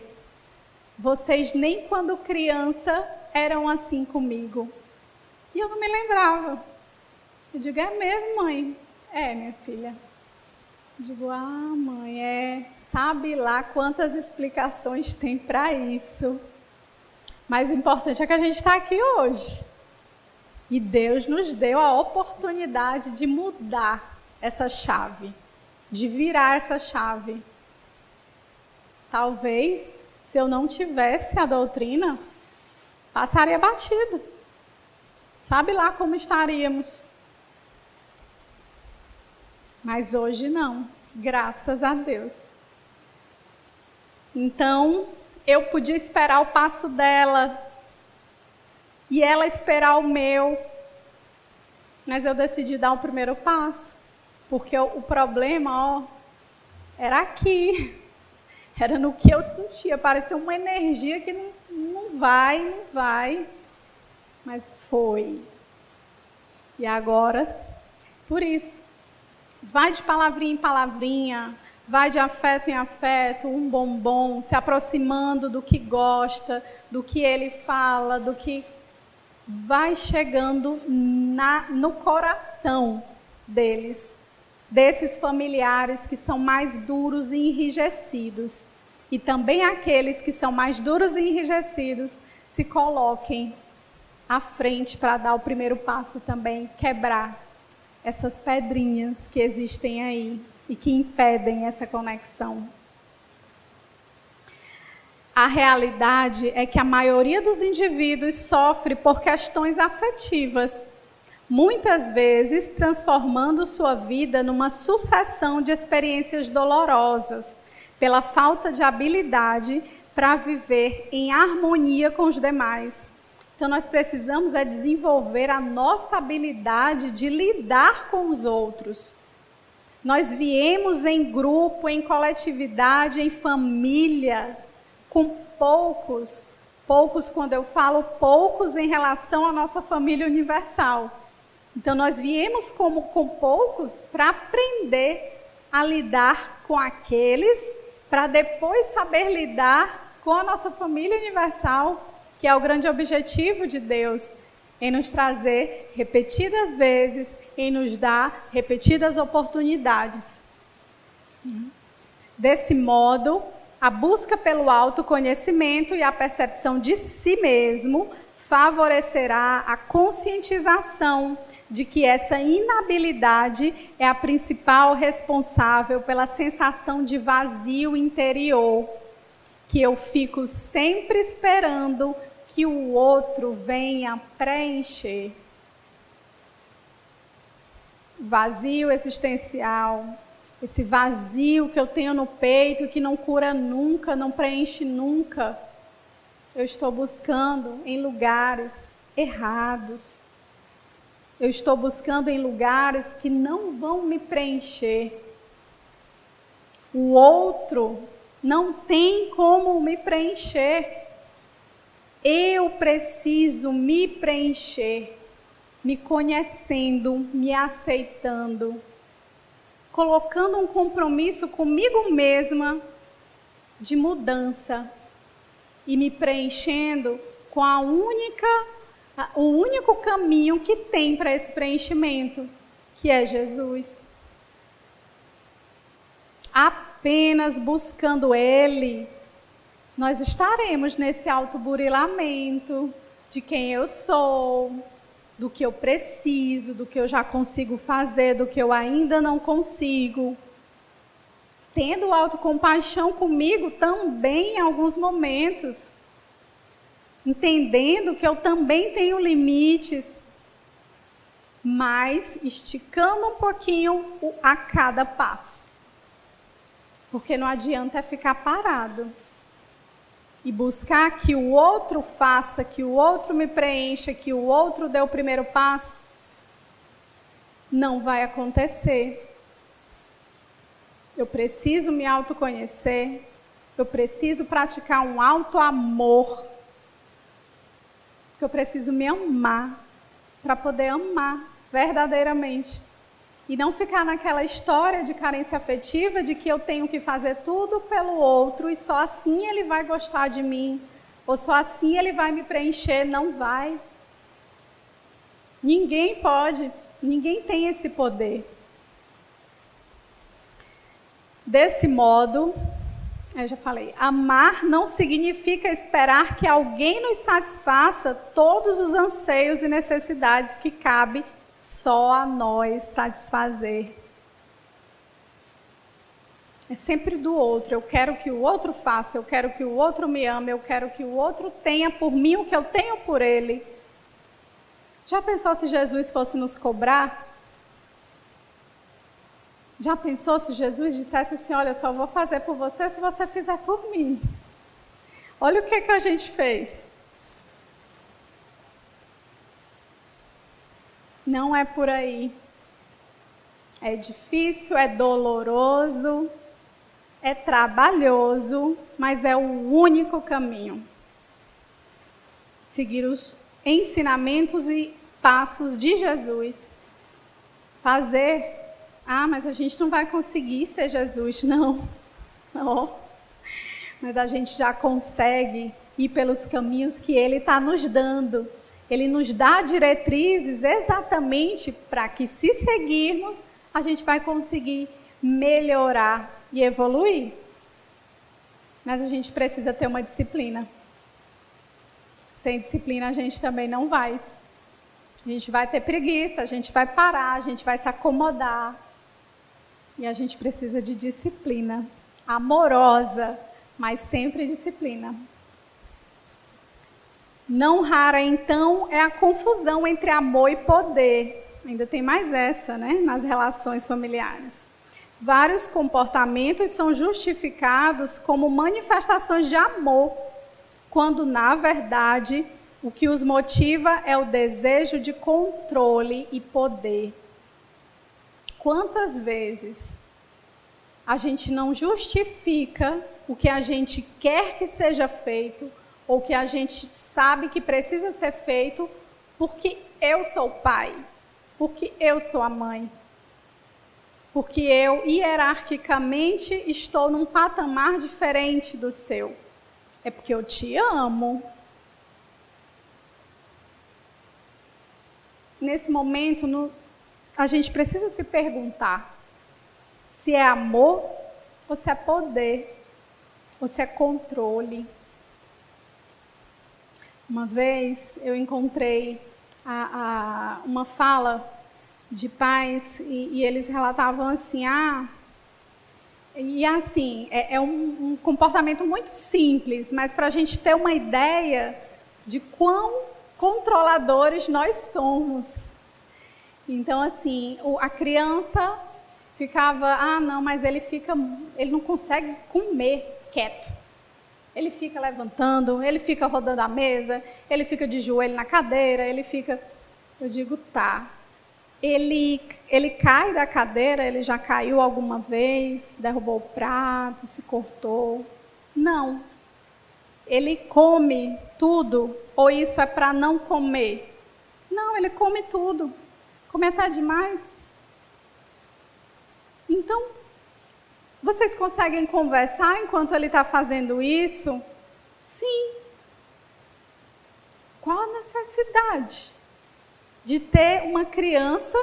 [SPEAKER 1] Vocês nem quando criança eram assim comigo. E eu não me lembrava. Eu digo, é mesmo, mãe? É, minha filha. Eu digo, ah, mãe, é. Sabe lá quantas explicações tem para isso. Mas o importante é que a gente está aqui hoje. E Deus nos deu a oportunidade de mudar essa chave, de virar essa chave. Talvez, se eu não tivesse a doutrina, passaria batido. Sabe lá como estaríamos. Mas hoje não, graças a Deus. Então, eu podia esperar o passo dela e ela esperar o meu, mas eu decidi dar o primeiro passo, porque o, problema, ó, era aqui, era no que eu sentia, parecia uma energia que não, não vai, não vai. Mas foi. E agora, por isso, vai de palavrinha em palavrinha, vai de afeto em afeto, um bombom, se aproximando do que gosta, do que ele fala, do que vai chegando na, no coração deles, desses familiares que são mais duros e enrijecidos e também aqueles que são mais duros e enrijecidos se coloquem à frente para dar o primeiro passo também, quebrar essas pedrinhas que existem aí e que impedem essa conexão. A realidade é que a maioria dos indivíduos sofre por questões afetivas, muitas vezes transformando sua vida numa sucessão de experiências dolorosas, pela falta de habilidade para viver em harmonia com os demais. Então nós precisamos é desenvolver a nossa habilidade de lidar com os outros. Nós viemos em grupo, em coletividade, em família, com poucos, poucos quando eu falo poucos em relação à nossa família universal. Então nós viemos como com poucos para aprender a lidar com aqueles, para depois saber lidar com a nossa família universal, que é o grande objetivo de Deus, em nos trazer repetidas vezes, em nos dar repetidas oportunidades. Desse modo, a busca pelo autoconhecimento e a percepção de si mesmo favorecerá a conscientização de que essa inabilidade é a principal responsável pela sensação de vazio interior, que eu fico sempre esperando que o outro venha preencher. Vazio existencial, esse vazio que eu tenho no peito, que não cura nunca, não preenche nunca, eu estou buscando em lugares errados. Eu estou buscando em lugares que não vão me preencher. O outro não tem como me preencher. Eu preciso me preencher, me conhecendo, me aceitando colocando um compromisso comigo mesma de mudança e me preenchendo com a única o único caminho que tem para esse preenchimento, que é Jesus. Apenas buscando ele, nós estaremos nesse alto burilamento de quem eu sou, do que eu preciso, do que eu já consigo fazer, do que eu ainda não consigo. Tendo autocompaixão comigo também em alguns momentos. Entendendo que eu também tenho limites, mas esticando um pouquinho a cada passo. Porque não adianta ficar parado e buscar que o outro faça, que o outro me preencha, que o outro dê o primeiro passo, não vai acontecer. Eu preciso me autoconhecer, eu preciso praticar um alto amor, eu preciso me amar para poder amar verdadeiramente. E não ficar naquela história de carência afetiva de que eu tenho que fazer tudo pelo outro e só assim ele vai gostar de mim, ou só assim ele vai me preencher. Não vai. Ninguém pode, ninguém tem esse poder. Desse modo, eu já falei, amar não significa esperar que alguém nos satisfaça todos os anseios e necessidades que cabe só a nós satisfazer. É sempre do outro. Eu quero que o outro faça, eu quero que o outro me ame, eu quero que o outro tenha por mim o que eu tenho por ele. Já pensou se Jesus fosse nos cobrar? Já pensou se Jesus dissesse assim: Olha, só vou fazer por você se você fizer por mim? Olha o que, que a gente fez. Não é por aí. É difícil, é doloroso, é trabalhoso, mas é o único caminho. Seguir os ensinamentos e passos de Jesus. Fazer. Ah, mas a gente não vai conseguir ser Jesus, não. Não. Mas a gente já consegue ir pelos caminhos que Ele está nos dando. Ele nos dá diretrizes exatamente para que, se seguirmos, a gente vai conseguir melhorar e evoluir. Mas a gente precisa ter uma disciplina. Sem disciplina, a gente também não vai. A gente vai ter preguiça, a gente vai parar, a gente vai se acomodar. E a gente precisa de disciplina amorosa, mas sempre disciplina. Não rara, então, é a confusão entre amor e poder. Ainda tem mais essa, né, nas relações familiares. Vários comportamentos são justificados como manifestações de amor, quando, na verdade, o que os motiva é o desejo de controle e poder. Quantas vezes a gente não justifica o que a gente quer que seja feito ou que a gente sabe que precisa ser feito porque eu sou o pai, porque eu sou a mãe, porque eu hierarquicamente estou num patamar diferente do seu. É porque eu te amo. Nesse momento, no, a gente precisa se perguntar se é amor ou se é poder, ou se é controle. Uma vez eu encontrei a, a, uma fala de pais e, e, eles relatavam assim, ah, e assim, é, é um, um comportamento muito simples, mas para a gente ter uma ideia de quão controladores nós somos. Então, assim, a criança ficava, ah, não, mas ele fica, ele não consegue comer quieto. Ele fica levantando, ele fica rodando a mesa, ele fica de joelho na cadeira, ele fica. Eu digo, tá. Ele, ele cai da cadeira, ele já caiu alguma vez, derrubou o prato, se cortou. Não. Ele come tudo, ou isso é para não comer? Não, ele come tudo. Come até demais. Então, vocês conseguem conversar enquanto ele está fazendo isso? Sim. Qual a necessidade de ter uma criança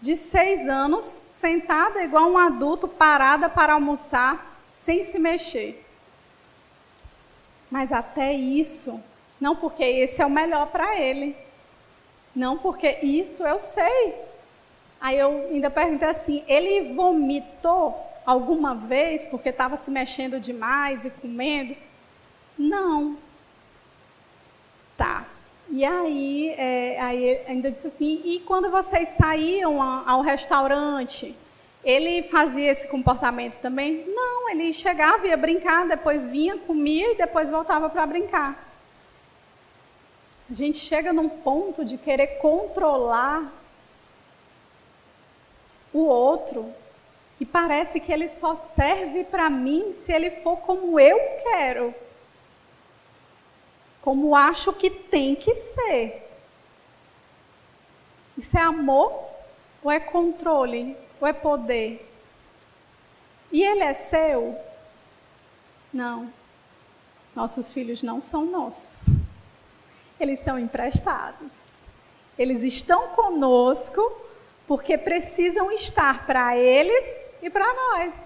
[SPEAKER 1] de seis anos sentada igual um adulto, parada para almoçar, sem se mexer? Mas até isso, não porque esse é o melhor para ele, não porque isso eu sei. Aí eu ainda perguntei assim: ele vomitou alguma vez porque estava se mexendo demais e comendo? Não. Tá. E aí, é, aí ainda disse assim: e quando vocês saíam ao restaurante, ele fazia esse comportamento também? Não, ele chegava, ia brincar, depois vinha, comia e depois voltava para brincar. A gente chega num ponto de querer controlar o outro e parece que ele só serve para mim se ele for como eu quero, como acho que tem que ser. Isso é amor ou é controle ou é poder? E ele é seu? Não. Nossos filhos não são nossos. Eles são emprestados. Eles estão conosco porque precisam estar para eles e para nós.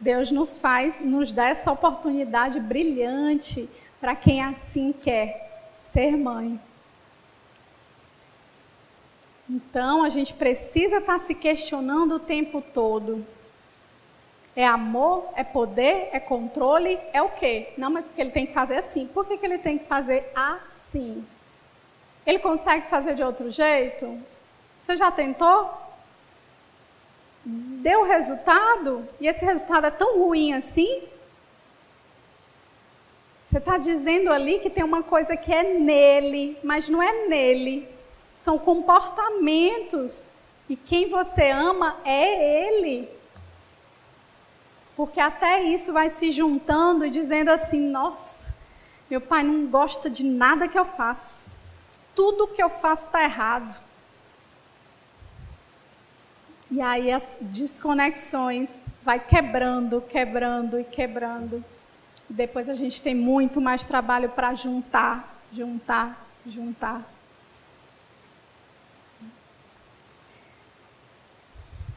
[SPEAKER 1] Deus nos faz, nos dá essa oportunidade brilhante para quem assim quer ser mãe. Então a gente precisa estar tá se questionando o tempo todo. É amor? É poder? É controle? É o quê? Não, mas porque ele tem que fazer assim. Por que, que ele tem que fazer assim? Ele consegue fazer de outro jeito? Você já tentou? Deu resultado? E esse resultado é tão ruim assim? Você está dizendo ali que tem uma coisa que é nele, mas não é nele. São comportamentos. E quem você ama é ele. Porque até isso vai se juntando e dizendo assim: nossa, meu pai não gosta de nada que eu faço tudo que eu faço está errado. E aí as desconexões vai quebrando, quebrando e quebrando. Depois a gente tem muito mais trabalho para juntar, juntar, juntar.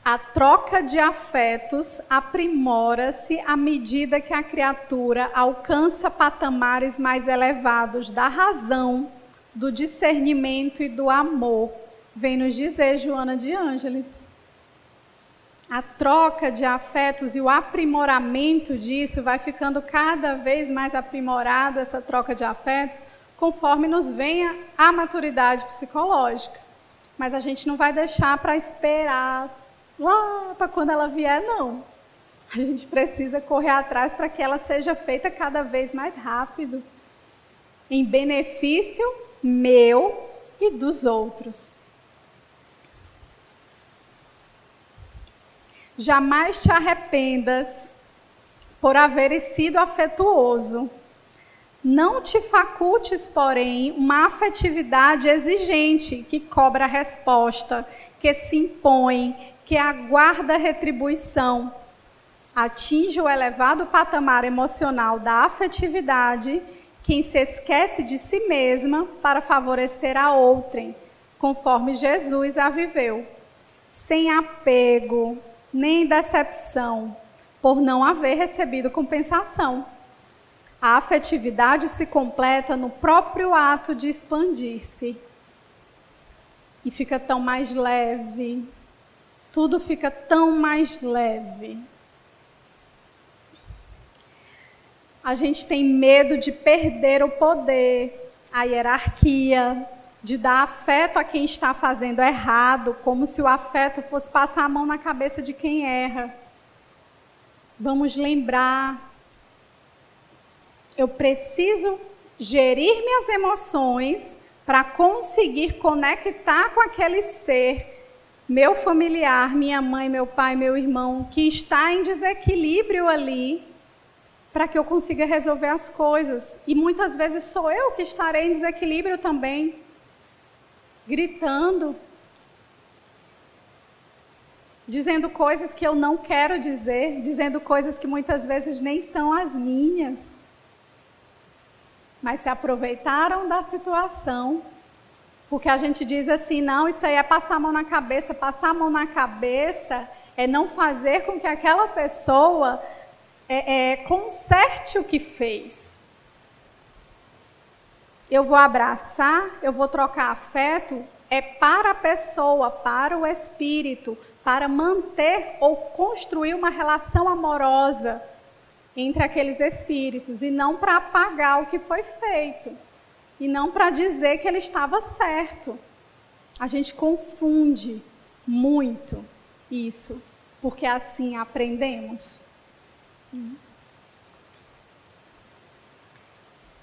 [SPEAKER 1] A troca de afetos aprimora-se à medida que a criatura alcança patamares mais elevados da razão do discernimento e do amor, vem nos dizer Joana de Ângeles. a troca de afetos e o aprimoramento disso vai ficando cada vez mais aprimorado, essa troca de afetos, conforme nos venha a maturidade psicológica. Mas a gente não vai deixar para esperar lá para quando ela vier, não. A gente precisa correr atrás para que ela seja feita cada vez mais rápido, em benefício meu e dos outros. Jamais te arrependas por haveres sido afetuoso. Não te facultes, porém, uma afetividade exigente que cobra resposta, que se impõe, que aguarda retribuição. Atinge o elevado patamar emocional da afetividade quem se esquece de si mesma para favorecer a outrem, conforme Jesus a viveu, sem apego, nem decepção, por não haver recebido compensação. A afetividade se completa no próprio ato de expandir-se. E fica tão mais leve. Tudo fica tão mais leve. A gente tem medo de perder o poder, a hierarquia, de dar afeto a quem está fazendo errado, como se o afeto fosse passar a mão na cabeça de quem erra. Vamos lembrar. Eu preciso gerir minhas emoções para conseguir conectar com aquele ser, meu familiar, minha mãe, meu pai, meu irmão, que está em desequilíbrio ali, para que eu consiga resolver as coisas. E muitas vezes sou eu que estarei em desequilíbrio também gritando, dizendo coisas que eu não quero dizer, dizendo coisas que muitas vezes nem são as minhas, mas se aproveitaram da situação. Porque a gente diz assim, não, isso aí é passar a mão na cabeça. Passar a mão na cabeça é não fazer com que aquela pessoa é, é, conserte o que fez eu vou abraçar, eu vou trocar afeto, é para a pessoa, para o espírito, para manter ou construir uma relação amorosa entre aqueles espíritos e não para apagar o que foi feito e não para dizer que ele estava certo. A gente confunde muito isso, porque assim aprendemos.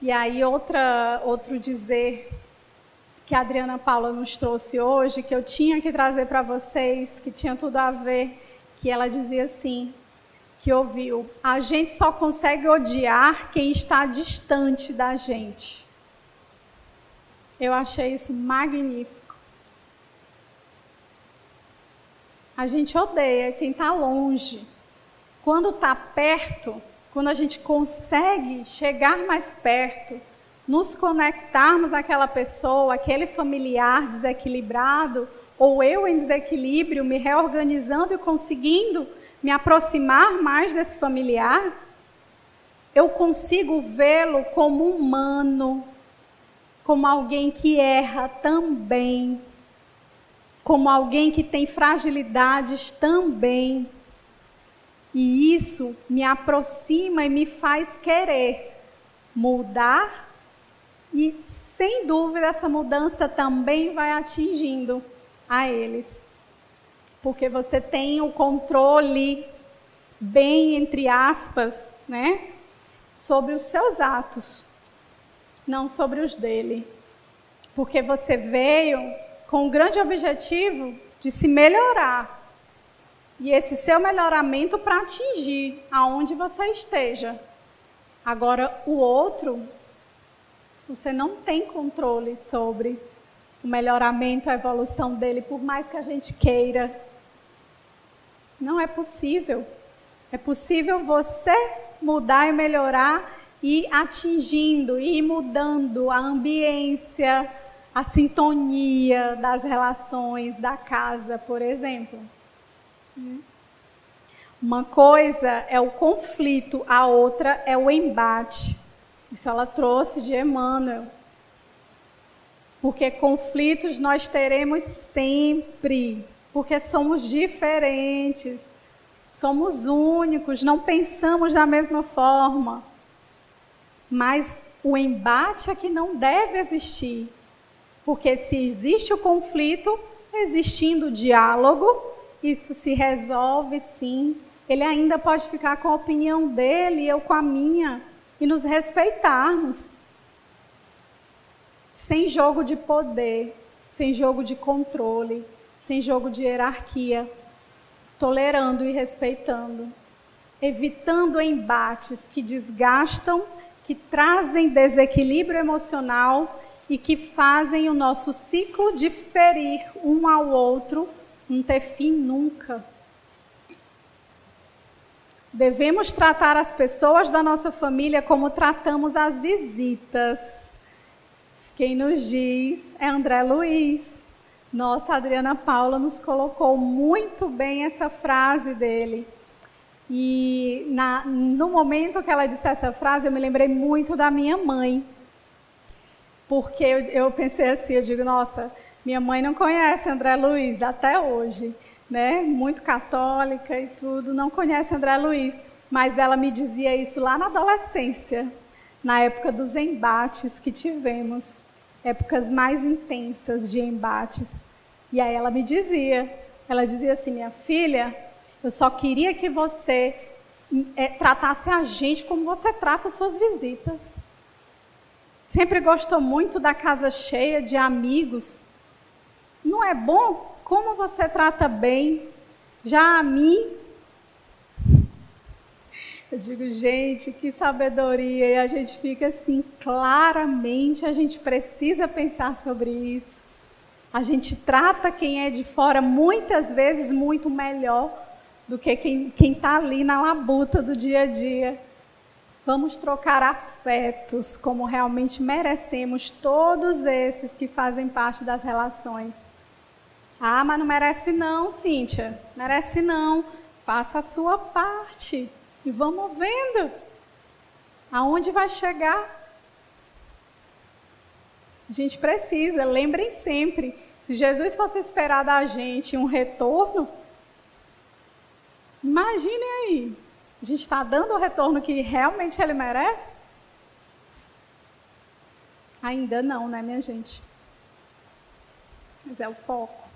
[SPEAKER 1] E aí outra, outro dizer que a Adriana Paula nos trouxe hoje, que eu tinha que trazer para vocês, que tinha tudo a ver, que ela dizia assim, que ouviu, a gente só consegue odiar quem está distante da gente. Eu achei isso magnífico. A gente odeia quem está longe. Quando está perto, quando a gente consegue chegar mais perto, nos conectarmos àquela pessoa, aquele familiar desequilibrado, ou eu em desequilíbrio, me reorganizando e conseguindo me aproximar mais desse familiar, eu consigo vê-lo como humano, como alguém que erra também, como alguém que tem fragilidades também. E isso me aproxima e me faz querer mudar, e sem dúvida essa mudança também vai atingindo a eles. Porque você tem o controle, bem entre aspas, né, sobre os seus atos, não sobre os dele. Porque você veio com o grande objetivo de se melhorar, e esse seu melhoramento para atingir aonde você esteja. Agora, o outro, você não tem controle sobre o melhoramento, a evolução dele, por mais que a gente queira. Não é possível. É possível você mudar e melhorar e atingindo e mudando a ambiência, a sintonia das relações da casa, por exemplo. Uma coisa é o conflito, a outra é o embate. Isso ela trouxe de Emmanuel. Porque conflitos nós teremos sempre, porque somos diferentes. somos únicos, não pensamos da mesma forma. Mas o embate é que não deve existir. Porque se existe o conflito, existindo o diálogo, isso se resolve sim. Ele ainda pode ficar com a opinião dele e eu com a minha, e nos respeitarmos. Sem jogo de poder, sem jogo de controle, sem jogo de hierarquia, tolerando e respeitando, evitando embates que desgastam, que trazem desequilíbrio emocional e que fazem o nosso ciclo de ferir um ao outro não ter fim nunca. Devemos tratar as pessoas da nossa família como tratamos as visitas. Quem nos diz é André Luiz. Nossa Adriana Paula nos colocou muito bem essa frase dele. E na, no momento que ela disse essa frase, eu me lembrei muito da minha mãe porque eu, eu pensei assim, eu digo, nossa, minha mãe não conhece André Luiz até hoje, né? Muito católica e tudo, não conhece André Luiz, mas ela me dizia isso lá na adolescência, na época dos embates que tivemos, épocas mais intensas de embates. E aí ela me dizia, ela dizia assim, minha filha, eu só queria que você é, tratasse a gente como você trata suas visitas. Sempre gostou muito da casa cheia de amigos. Não é bom? Como você trata bem? Já a mim. Eu digo, gente, que sabedoria. E a gente fica assim, claramente, a gente precisa pensar sobre isso. A gente trata quem é de fora muitas vezes muito melhor do que quem está ali na labuta do dia a dia. Vamos trocar afetos como realmente merecemos todos esses que fazem parte das relações. Ah, mas não merece não, Cíntia. Merece não. Faça a sua parte e vamos vendo aonde vai chegar. A gente precisa, lembrem sempre, se Jesus fosse esperar da gente um retorno, imaginem aí, a gente está dando o retorno que realmente ele merece? Ainda não, né, minha gente? Mas é o foco.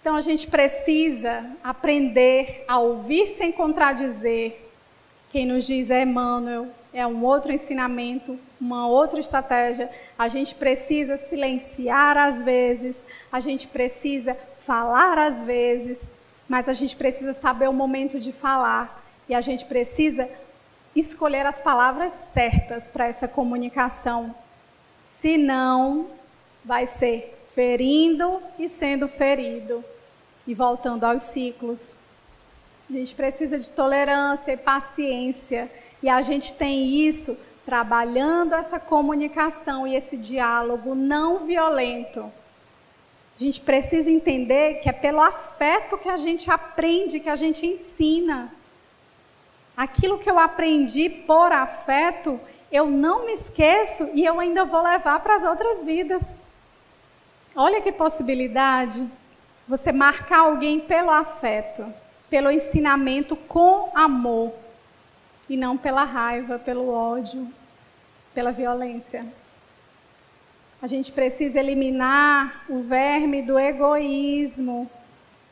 [SPEAKER 1] Então a gente precisa aprender a ouvir sem contradizer. Quem nos diz é Emmanuel, é um outro ensinamento, uma outra estratégia. A gente precisa silenciar às vezes, a gente precisa falar às vezes, mas a gente precisa saber o momento de falar e a gente precisa escolher as palavras certas para essa comunicação. Senão, vai ser ferindo e sendo ferido e voltando aos ciclos. A gente precisa de tolerância e paciência, e a gente tem isso trabalhando essa comunicação e esse diálogo não violento. A gente precisa entender que é pelo afeto que a gente aprende, que a gente ensina. Aquilo que eu aprendi por afeto, eu não me esqueço e eu ainda vou levar para as outras vidas. Olha que possibilidade. Você marcar alguém pelo afeto, pelo ensinamento com amor, e não pela raiva, pelo ódio, pela violência. A gente precisa eliminar o verme do egoísmo,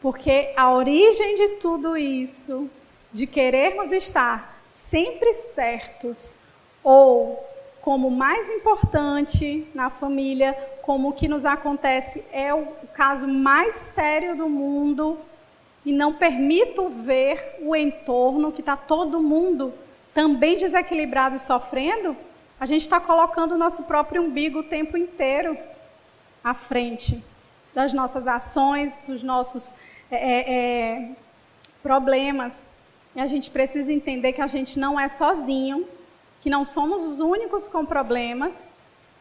[SPEAKER 1] porque a origem de tudo isso, de querermos estar sempre certos ou como mais importante na família, como o que nos acontece é o caso mais sério do mundo e não permito ver o entorno que está todo mundo também desequilibrado e sofrendo, a gente está colocando o nosso próprio umbigo o tempo inteiro à frente das nossas ações, dos nossos é, é, é, problemas. E a gente precisa entender que a gente não é sozinho, que não somos os únicos com problemas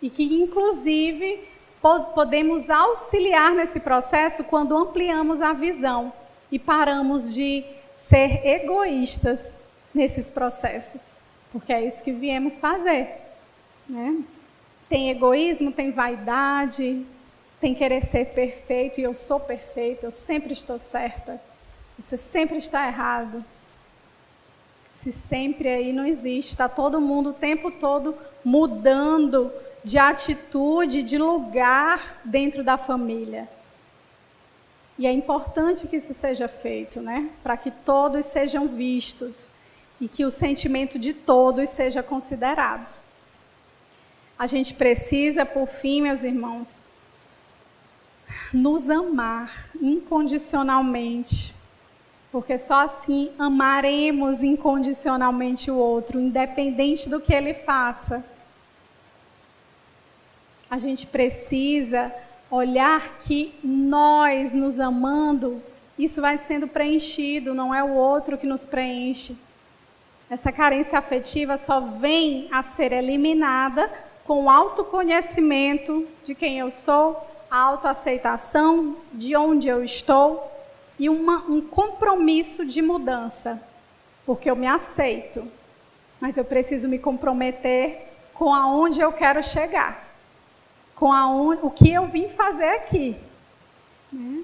[SPEAKER 1] e que, inclusive, podemos auxiliar nesse processo quando ampliamos a visão e paramos de ser egoístas nesses processos, porque é isso que viemos fazer. Né? Tem egoísmo, tem vaidade, tem querer ser perfeito, e eu sou perfeita, eu sempre estou certa. Você sempre está errado. Se sempre aí não existe, está todo mundo o tempo todo mudando de atitude, de lugar dentro da família. E é importante que isso seja feito, né? Para que todos sejam vistos e que o sentimento de todos seja considerado. A gente precisa, por fim, meus irmãos, nos amar incondicionalmente, porque só assim amaremos incondicionalmente o outro, independente do que ele faça. A gente precisa olhar que nós nos amando, isso vai sendo preenchido, não é o outro que nos preenche. Essa carência afetiva só vem a ser eliminada com autoconhecimento de quem eu sou, a autoaceitação de onde eu estou e uma, um compromisso de mudança, porque eu me aceito, mas eu preciso me comprometer com aonde eu quero chegar com a un... o que eu vim fazer aqui. Né?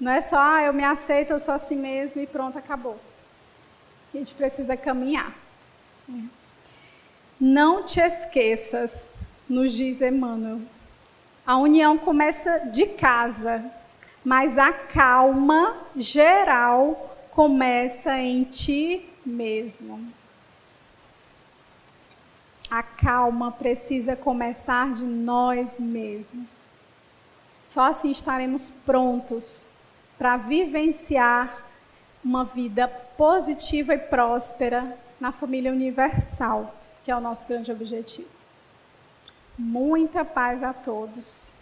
[SPEAKER 1] Não é só, ah, eu me aceito, eu sou assim mesmo e pronto, acabou. A gente precisa caminhar. Né? Não te esqueças, nos diz Emmanuel. A união começa de casa, mas a calma geral começa em ti mesmo. A calma precisa começar de nós mesmos. Só assim estaremos prontos para vivenciar uma vida positiva e próspera na família universal, que é o nosso grande objetivo. Muita paz a todos.